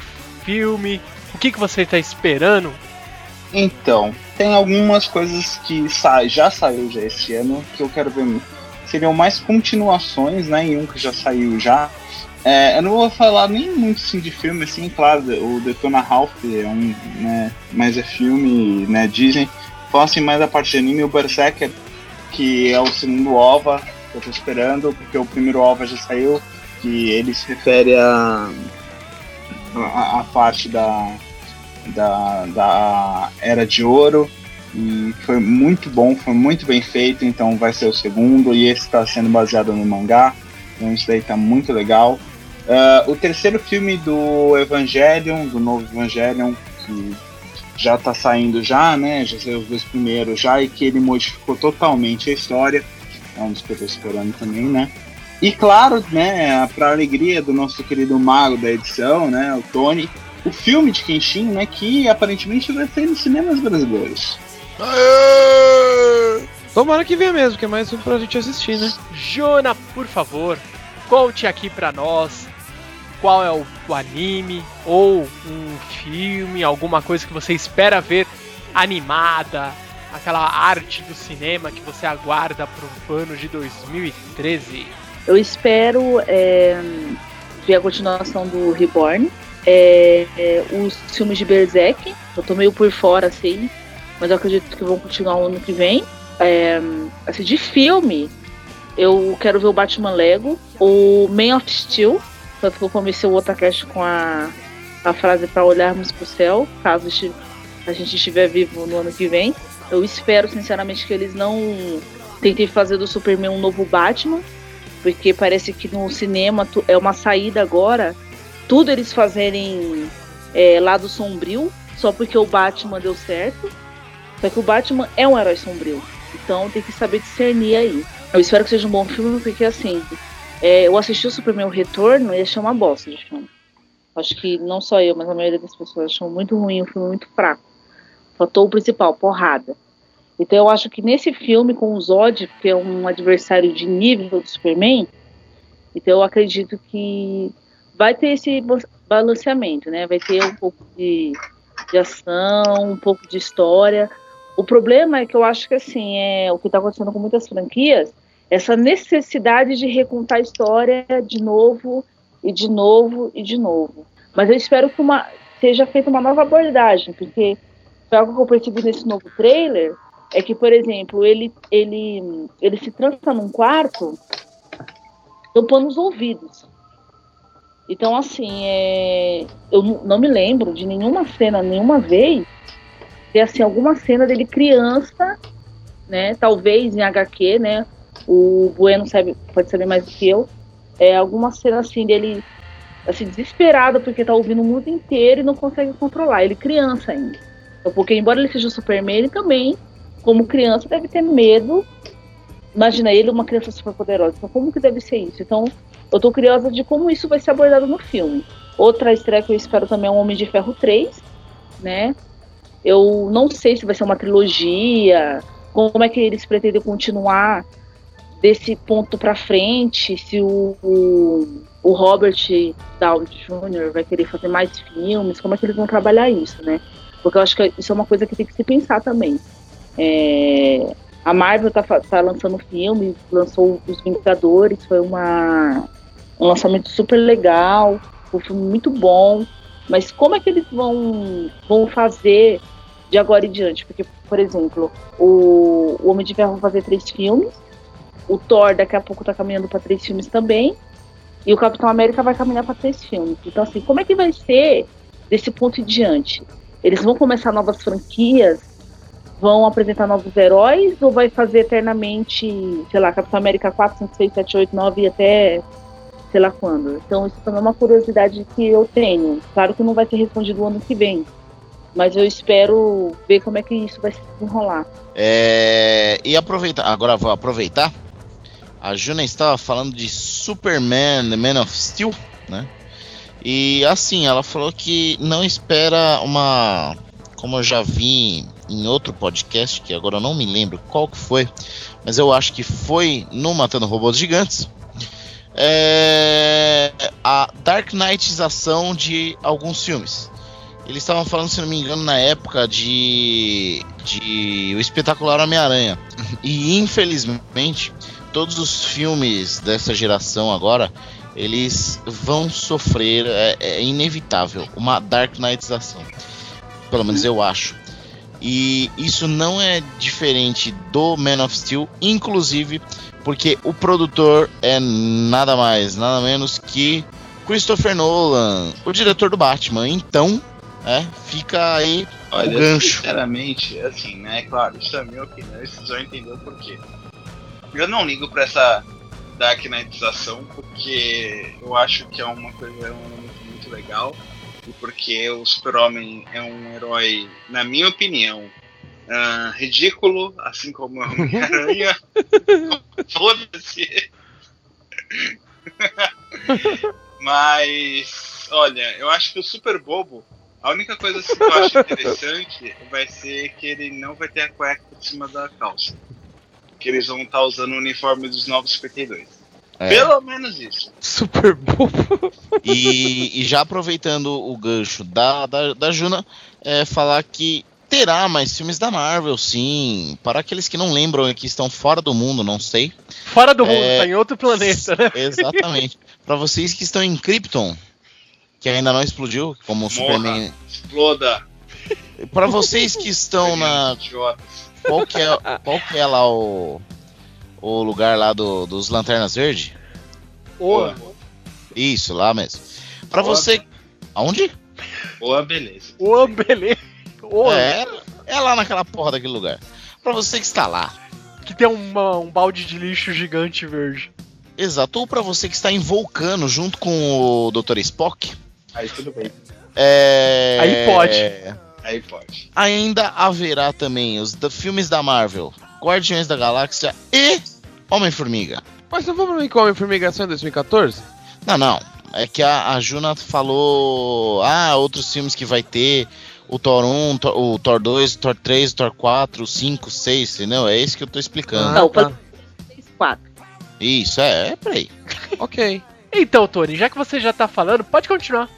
filme. O que, que você está esperando? Então, tem algumas coisas que sa já saiu já esse ano que eu quero ver. Seriam mais continuações, né? Em um que já saiu já. É, eu não vou falar nem muito assim, de filme, assim, claro, o Detona Ralph é um, né, mas é filme, né, Disney. Fala assim mais da parte de anime, o Berserker, que é o segundo OVA que eu tô esperando, porque o primeiro OVA já saiu, que ele se refere a, a, a parte da, da, da Era de Ouro. E foi muito bom, foi muito bem feito, então vai ser o segundo, e esse está sendo baseado no mangá, então isso daí tá muito legal. Ah, o terceiro filme do Evangelion, do novo Evangelion, que já tá saindo já, né? Já saiu os dois primeiros já, e que ele modificou totalmente a história. É um dos que eu tô esperando também, né? E claro, né, pra alegria do nosso querido mago da edição, né, o Tony, o filme de Kenshin, né, que aparentemente vai sair nos cinemas brasileiros. Aê! Tomara que venha mesmo, que é mais um pra gente assistir, né? Jona, por favor, conte aqui pra nós qual é o, o anime ou um filme, alguma coisa que você espera ver animada, aquela arte do cinema que você aguarda pro ano de 2013. Eu espero é, ver a continuação do Reborn. É, é, os filmes de Berserk, eu tô meio por fora, assim, mas eu acredito que vão continuar o ano que vem. É, assim, de filme, eu quero ver o Batman Lego, o Man of Steel, tanto que eu comecei o Otacast com a, a frase para olharmos pro céu, caso a gente estiver vivo no ano que vem. Eu espero, sinceramente, que eles não tentem fazer do Superman um novo Batman, porque parece que no cinema é uma saída agora, tudo eles fazerem é, lado sombrio, só porque o Batman deu certo. Só que o Batman é um herói sombrio, então tem que saber discernir aí. Eu espero que seja um bom filme, porque assim, é, eu assisti o Superman o Retorno e achei uma bosta de filme. Acho que não só eu, mas a maioria das pessoas acham muito ruim, o filme muito fraco. Faltou o principal, porrada. Então eu acho que nesse filme, com o Zod, que é um adversário de nível do Superman, então eu acredito que vai ter esse balanceamento, né? Vai ter um pouco de, de ação, um pouco de história. O problema é que eu acho que assim, é o que está acontecendo com muitas franquias essa necessidade de recontar a história de novo e de novo e de novo. Mas eu espero que uma, seja feita uma nova abordagem, porque algo que eu percebi nesse novo trailer é que, por exemplo, ele, ele, ele se transa num quarto tampando os ouvidos. Então, assim, é, eu não me lembro de nenhuma cena, nenhuma vez, ter assim, alguma cena dele criança, né? Talvez em HQ, né? O Bueno sabe, pode saber mais do que eu. É alguma cena assim dele assim, desesperado porque tá ouvindo o mundo inteiro e não consegue controlar. Ele criança ainda. Então, porque embora ele seja o Superman, ele também, como criança, deve ter medo. Imagina ele uma criança super poderosa. Então, como que deve ser isso? Então, eu tô curiosa de como isso vai ser abordado no filme. Outra estreia que eu espero também é o Homem de Ferro 3, né? Eu não sei se vai ser uma trilogia, como é que eles pretendem continuar desse ponto para frente, se o, o, o, Robert Downey Jr. vai querer fazer mais filmes, como é que eles vão trabalhar isso, né? Porque eu acho que isso é uma coisa que tem que se pensar também. É, a Marvel tá, tá lançando filme, lançou Os Vingadores, foi uma, um lançamento super legal, um filme muito bom, mas como é que eles vão, vão fazer de agora em diante? Porque, por exemplo, o, o Homem de Ferro vai fazer três filmes, o Thor daqui a pouco tá caminhando para três filmes também. E o Capitão América vai caminhar para três filmes. Então, assim, como é que vai ser desse ponto em diante? Eles vão começar novas franquias? Vão apresentar novos heróis? Ou vai fazer eternamente, sei lá, Capitão América 4, 5, 6, 7, 8, 9 e até sei lá quando? Então, isso também é uma curiosidade que eu tenho. Claro que não vai ser respondido o ano que vem. Mas eu espero ver como é que isso vai se enrolar. É, e aproveitar, agora vou aproveitar a Juna estava falando de Superman, The Man of Steel, né? E assim, ela falou que não espera uma. Como eu já vi em outro podcast, que agora eu não me lembro qual que foi, mas eu acho que foi no Matando Robôs Gigantes. É, a Dark Knightização de alguns filmes. Eles estavam falando, se não me engano, na época de, de O Espetacular Homem-Aranha. E infelizmente, todos os filmes dessa geração agora, eles vão sofrer, é, é inevitável, uma Dark Knightização. Pelo menos eu acho. E isso não é diferente do Man of Steel, inclusive porque o produtor é nada mais, nada menos que Christopher Nolan, o diretor do Batman. Então, é, fica aí Olha, o gancho. Sinceramente, assim, né? Claro, isso é a minha opinião, vocês vão entender o porquê. Eu não ligo para essa Dark Knightização porque eu acho que é uma coisa é muito legal e porque o Super-Homem é um herói, na minha opinião, uh, ridículo, assim como a Homem-Aranha. Foda-se. Mas, olha, eu acho que o Super Bobo, a única coisa que eu acho interessante vai ser que ele não vai ter a cueca por cima da calça que eles vão estar tá usando o uniforme dos novos 52. É. Pelo menos isso. Super bobo. E, e, já aproveitando o gancho da, da, da Juna, é, falar que terá mais filmes da Marvel, sim. Para aqueles que não lembram e que estão fora do mundo, não sei. Fora do é, mundo, tá em outro planeta, né? Exatamente. Para vocês que estão em Krypton, que ainda não explodiu, como o Superman. Exploda! Para vocês que estão na. Idiotas qual que é, qual que é lá o, o lugar lá do, dos Lanternas Verde? Boa. Isso, lá mesmo. Pra Boa. você. Aonde? Boa, beleza. Boa, beleza. Boa. É, é lá naquela porra daquele lugar. Pra você que está lá. Que tem uma, um balde de lixo gigante verde. Exato. Ou pra você que está em Vulcano junto com o Dr. Spock. Aí tudo bem. É... Aí pode. Aí pode. Ainda haverá também os da, filmes da Marvel, Guardiões da Galáxia e Homem-Formiga. Mas não vamos ver que Homem-Formiga saiu em 2014? Não, não. É que a, a Juna falou. Ah, outros filmes que vai ter. O Thor 1, o Thor 2, o Thor 3, o Thor 4, o 5, 6, entendeu? É isso que eu tô explicando. Não, tá. 4. Isso, é, é peraí. ok. Então, Tony, já que você já tá falando, pode continuar.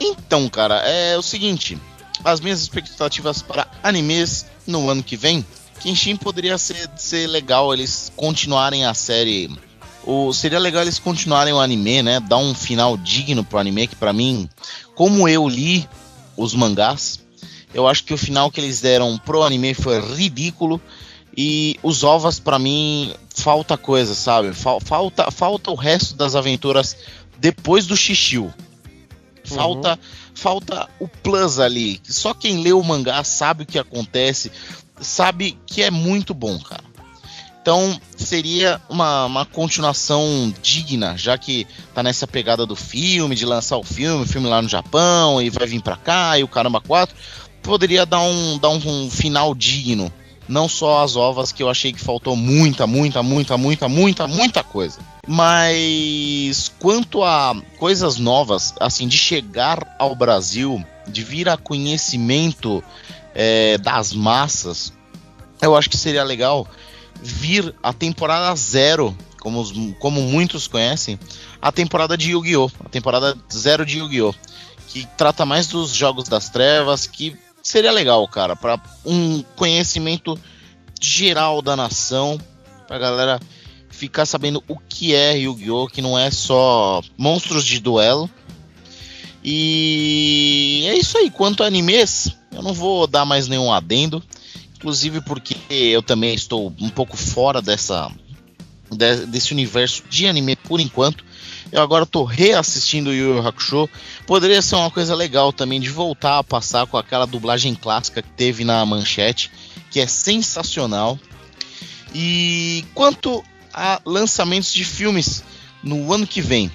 Então, cara, é o seguinte as minhas expectativas para animes no ano que vem Kenshin poderia ser, ser legal eles continuarem a série. Ou seria legal eles continuarem o anime, né? Dar um final digno pro anime, que para mim, como eu li os mangás, eu acho que o final que eles deram pro anime foi ridículo. E os ovas, para mim, falta coisa, sabe? Falta, falta o resto das aventuras depois do Xixiu. Falta, uhum. Falta o plus ali. Só quem lê o mangá sabe o que acontece, sabe que é muito bom, cara. Então seria uma, uma continuação digna, já que tá nessa pegada do filme, de lançar o filme, o filme lá no Japão, e vai vir pra cá, e o caramba 4. Poderia dar um, dar um, um final digno. Não só as ovas, que eu achei que faltou muita, muita, muita, muita, muita, muita coisa. Mas quanto a coisas novas, assim, de chegar ao Brasil, de vir a conhecimento é, das massas, eu acho que seria legal vir a temporada zero, como, os, como muitos conhecem, a temporada de Yu-Gi-Oh! A temporada zero de Yu-Gi-Oh! Que trata mais dos jogos das trevas, que seria legal, cara, para um conhecimento geral da nação, pra galera ficar sabendo o que é Yu-Gi-Oh! que não é só monstros de duelo. E é isso aí. Quanto a animes, eu não vou dar mais nenhum adendo. Inclusive porque eu também estou um pouco fora dessa desse universo de anime por enquanto. Eu agora estou reassistindo Yu Yu Hakusho. Poderia ser uma coisa legal também de voltar a passar com aquela dublagem clássica que teve na manchete, que é sensacional. E quanto a lançamentos de filmes no ano que vem.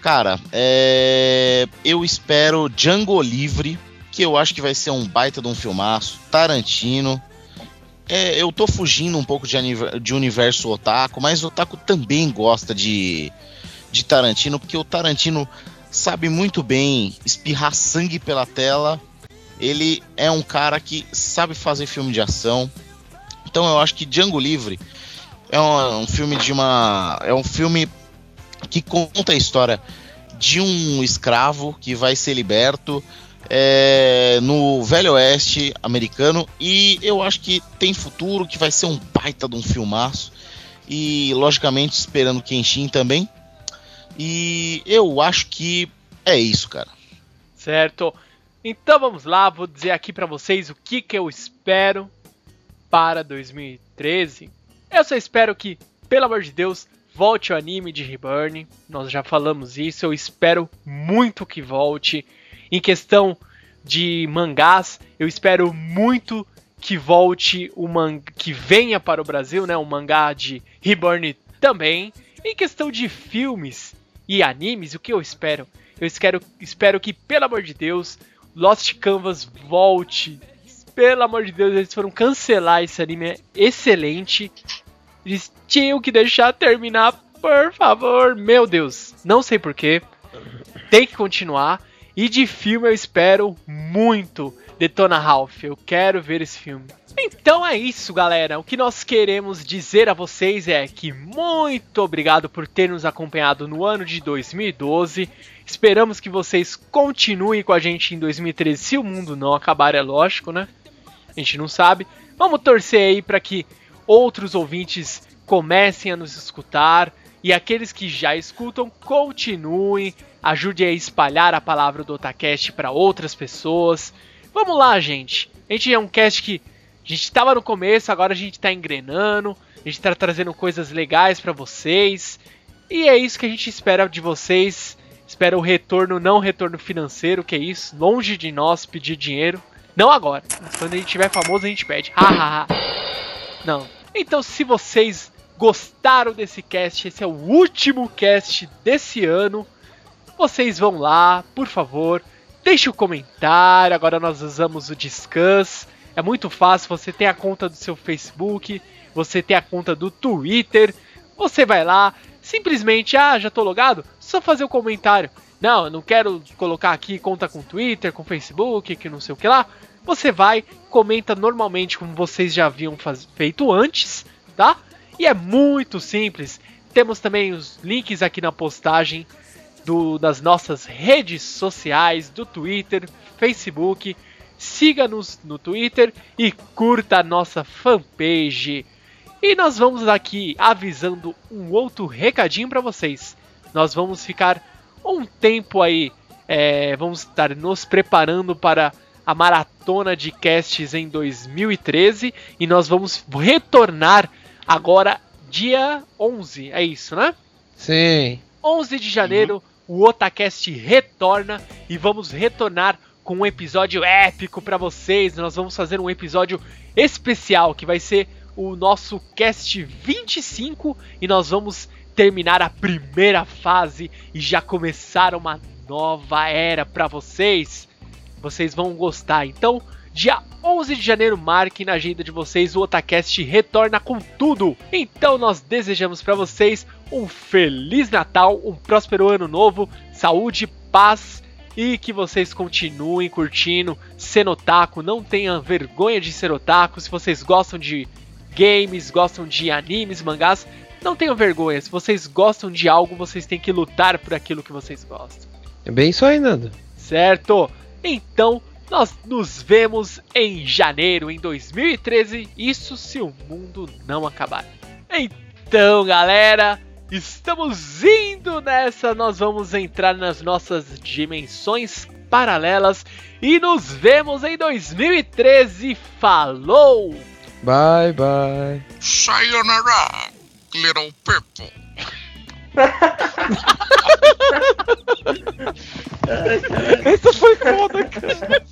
Cara, é... eu espero Django Livre, que eu acho que vai ser um baita de um filmaço. Tarantino. É, eu tô fugindo um pouco de, de universo otaku, mas o otaku também gosta de, de Tarantino, porque o Tarantino sabe muito bem espirrar sangue pela tela. Ele é um cara que sabe fazer filme de ação. Então eu acho que Django Livre é um, um filme de uma. É um filme que conta a história de um escravo que vai ser liberto é, no Velho Oeste americano e eu acho que tem futuro, que vai ser um baita de um filmaço e logicamente esperando Kenshin também e eu acho que é isso, cara. Certo. Então vamos lá, vou dizer aqui para vocês o que, que eu espero para 2013 eu só espero que, pelo amor de Deus, volte o anime de Reborn. Nós já falamos isso, eu espero muito que volte. Em questão de mangás, eu espero muito que volte o mangá que venha para o Brasil, né, o mangá de Reborn também. Em questão de filmes e animes, o que eu espero? Eu espero, espero que, pelo amor de Deus, Lost Canvas volte. Pelo amor de Deus, eles foram cancelar esse anime é excelente. Eles tinham que deixar terminar, por favor. Meu Deus, não sei porquê. Tem que continuar. E de filme eu espero muito Detona Ralph. Eu quero ver esse filme. Então é isso, galera. O que nós queremos dizer a vocês é que muito obrigado por ter nos acompanhado no ano de 2012. Esperamos que vocês continuem com a gente em 2013, se o mundo não acabar, é lógico, né? A gente não sabe. Vamos torcer aí para que outros ouvintes comecem a nos escutar e aqueles que já escutam continuem, ajude a espalhar a palavra do Otacast para outras pessoas. Vamos lá, gente. A gente é um cast que a gente estava no começo, agora a gente está engrenando, a gente está trazendo coisas legais para vocês. E é isso que a gente espera de vocês. Espera o retorno, não retorno financeiro, que é isso. Longe de nós pedir dinheiro. Não agora. Mas quando a gente tiver famoso, a gente pede. Não. Então, se vocês gostaram desse cast, esse é o último cast desse ano. Vocês vão lá, por favor, deixe o um comentário. Agora nós usamos o Discuss. É muito fácil, você tem a conta do seu Facebook, você tem a conta do Twitter. Você vai lá, simplesmente, ah, já tô logado, só fazer o um comentário. Não, eu não quero colocar aqui conta com Twitter, com Facebook, que não sei o que lá. Você vai, comenta normalmente como vocês já haviam feito antes, tá? E é muito simples. Temos também os links aqui na postagem do, das nossas redes sociais, do Twitter, Facebook. Siga-nos no Twitter e curta a nossa fanpage. E nós vamos aqui avisando um outro recadinho para vocês. Nós vamos ficar um tempo aí, é, vamos estar nos preparando para a maratona de casts em 2013 e nós vamos retornar agora dia 11, é isso, né? Sim. 11 de janeiro, o Otacast retorna e vamos retornar com um episódio épico para vocês. Nós vamos fazer um episódio especial que vai ser o nosso cast 25 e nós vamos terminar a primeira fase e já começar uma nova era para vocês. Vocês vão gostar. Então, dia 11 de janeiro, marque na agenda de vocês. O Otacast retorna com tudo. Então, nós desejamos para vocês um feliz Natal, um próspero ano novo, saúde, paz e que vocês continuem curtindo Senotaco. Não tenham vergonha de ser otaku. Se vocês gostam de games, gostam de animes, mangás, não tenham vergonha. Se vocês gostam de algo, vocês têm que lutar por aquilo que vocês gostam. É bem isso aí, Nando. Certo? Então, nós nos vemos em janeiro em 2013. Isso se o mundo não acabar. Então, galera, estamos indo nessa. Nós vamos entrar nas nossas dimensões paralelas e nos vemos em 2013. Falou! Bye, bye. Sayonara, little people. Essa foi foda, cara.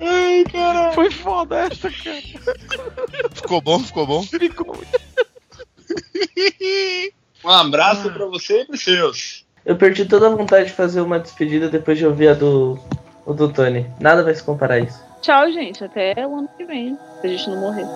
Ai, cara. Foi foda essa, cara. Ficou bom, ficou bom. Ficou Um abraço pra você e pros seus. Eu perdi toda a vontade de fazer uma despedida depois de ouvir a do, o do Tony. Nada vai se comparar a isso. Tchau, gente. Até o ano que vem. Se a gente não morrer.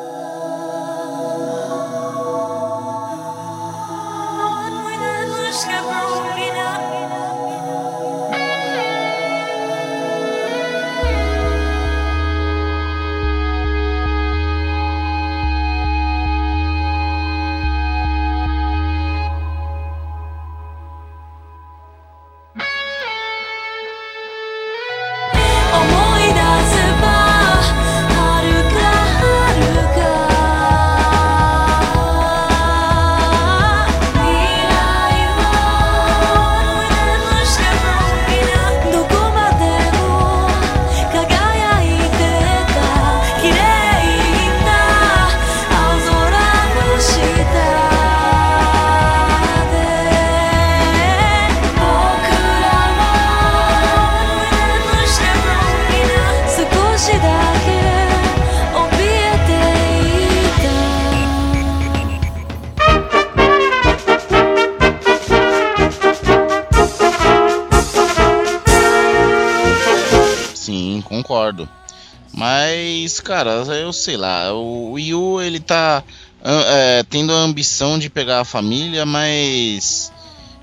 Cara, eu sei lá, o Wii U ele tá é, tendo a ambição de pegar a família, mas.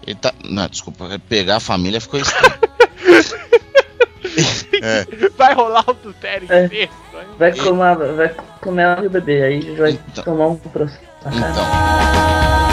Ele tá. Não, desculpa, pegar a família ficou estranho. é, Vai rolar o adultério É. inteiro. Vai comer, vai comer ela e o bebê, aí vai Então. tomar um processo. então.